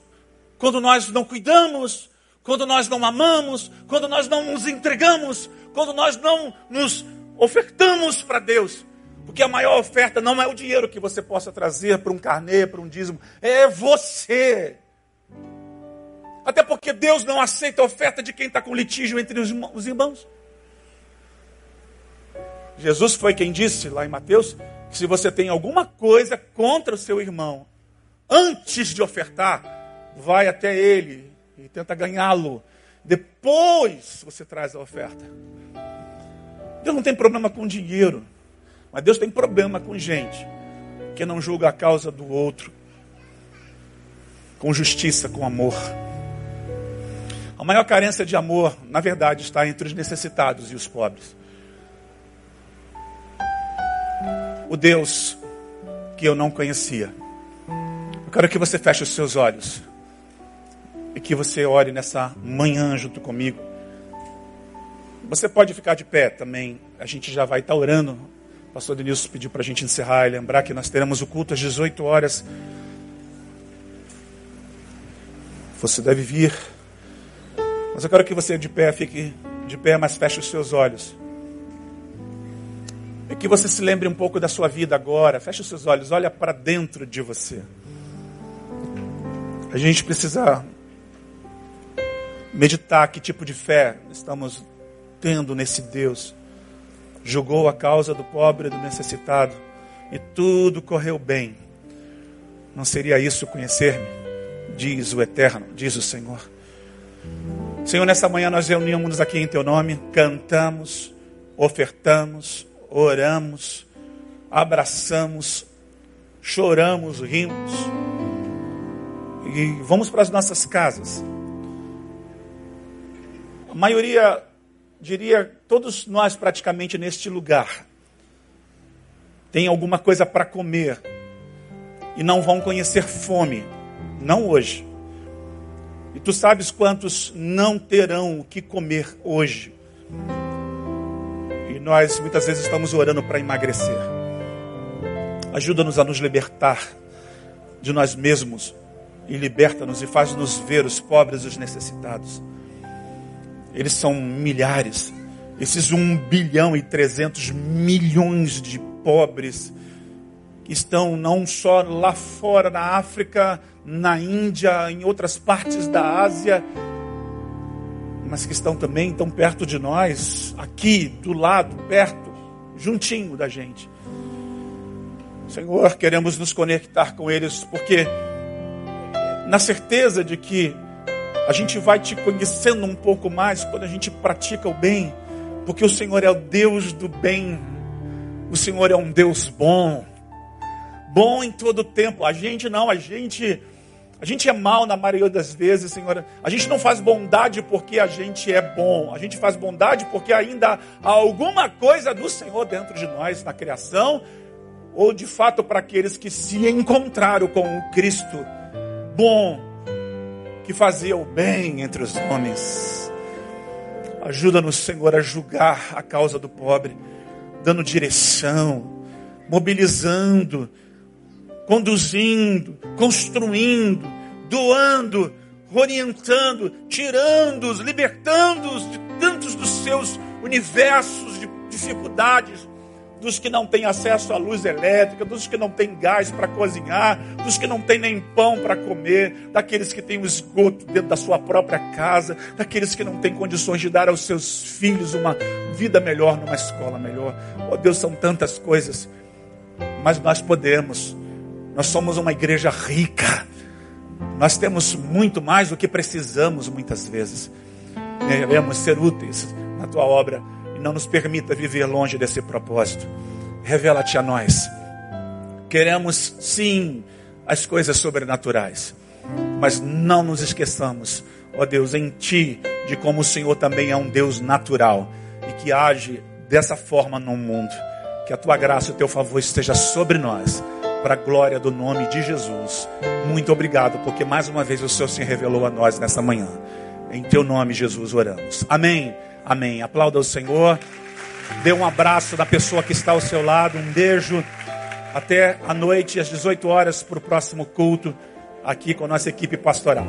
quando nós não cuidamos, quando nós não amamos, quando nós não nos entregamos, quando nós não nos ofertamos para Deus. Porque a maior oferta não é o dinheiro que você possa trazer para um carnê, para um dízimo, é você. Até porque Deus não aceita a oferta de quem está com litígio entre os irmãos. Jesus foi quem disse lá em Mateus que se você tem alguma coisa contra o seu irmão, antes de ofertar, vai até ele e tenta ganhá-lo. Depois você traz a oferta. Deus não tem problema com dinheiro, mas Deus tem problema com gente que não julga a causa do outro com justiça, com amor. A maior carência de amor, na verdade, está entre os necessitados e os pobres. O Deus que eu não conhecia. Eu quero que você feche os seus olhos e que você ore nessa manhã junto comigo. Você pode ficar de pé também, a gente já vai estar orando. Pastor Denilson pediu para a gente encerrar e lembrar que nós teremos o culto às 18 horas. Você deve vir. Mas eu quero que você de pé fique de pé, mas feche os seus olhos. E que você se lembre um pouco da sua vida agora. Feche os seus olhos, olha para dentro de você. A gente precisa meditar que tipo de fé estamos tendo nesse Deus. Julgou a causa do pobre e do necessitado, e tudo correu bem. Não seria isso conhecer-me? Diz o Eterno, diz o Senhor. Senhor, nessa manhã nós reunimos aqui em Teu nome, cantamos, ofertamos, oramos, abraçamos, choramos, rimos e vamos para as nossas casas. A maioria, diria, todos nós praticamente neste lugar, tem alguma coisa para comer e não vão conhecer fome, não hoje. E tu sabes quantos não terão o que comer hoje. E nós muitas vezes estamos orando para emagrecer. Ajuda-nos a nos libertar de nós mesmos e liberta-nos e faz-nos ver os pobres e os necessitados. Eles são milhares, esses um bilhão e trezentos milhões de pobres que estão não só lá fora na África, na Índia, em outras partes da Ásia, mas que estão também tão perto de nós, aqui, do lado, perto, juntinho da gente. Senhor, queremos nos conectar com eles, porque na certeza de que a gente vai te conhecendo um pouco mais quando a gente pratica o bem, porque o Senhor é o Deus do bem, o Senhor é um Deus bom, bom em todo tempo. A gente não, a gente a gente é mal na maioria das vezes, Senhor. A gente não faz bondade porque a gente é bom. A gente faz bondade porque ainda há alguma coisa do Senhor dentro de nós na criação, ou de fato para aqueles que se encontraram com o Cristo bom, que fazia o bem entre os homens. Ajuda-nos, Senhor, a julgar a causa do pobre, dando direção, mobilizando conduzindo, construindo, doando, orientando, tirando-os, libertando-os de tantos dos seus universos de dificuldades, dos que não têm acesso à luz elétrica, dos que não têm gás para cozinhar, dos que não têm nem pão para comer, daqueles que têm o esgoto dentro da sua própria casa, daqueles que não têm condições de dar aos seus filhos uma vida melhor, numa escola melhor. Oh Deus, são tantas coisas, mas nós podemos nós somos uma igreja rica. Nós temos muito mais do que precisamos muitas vezes. Devemos ser úteis na tua obra não nos permita viver longe desse propósito. Revela-te a nós. Queremos sim as coisas sobrenaturais, mas não nos esqueçamos, ó Deus, em ti, de como o Senhor também é um Deus natural e que age dessa forma no mundo. Que a tua graça e o teu favor esteja sobre nós, para a glória do nome de Jesus. Muito obrigado, porque mais uma vez o Senhor se revelou a nós nessa manhã. Em teu nome, Jesus, oramos. Amém. Amém. Aplauda o Senhor. Dê um abraço da pessoa que está ao seu lado. Um beijo. Até a noite, às 18 horas, para o próximo culto, aqui com a nossa equipe pastoral.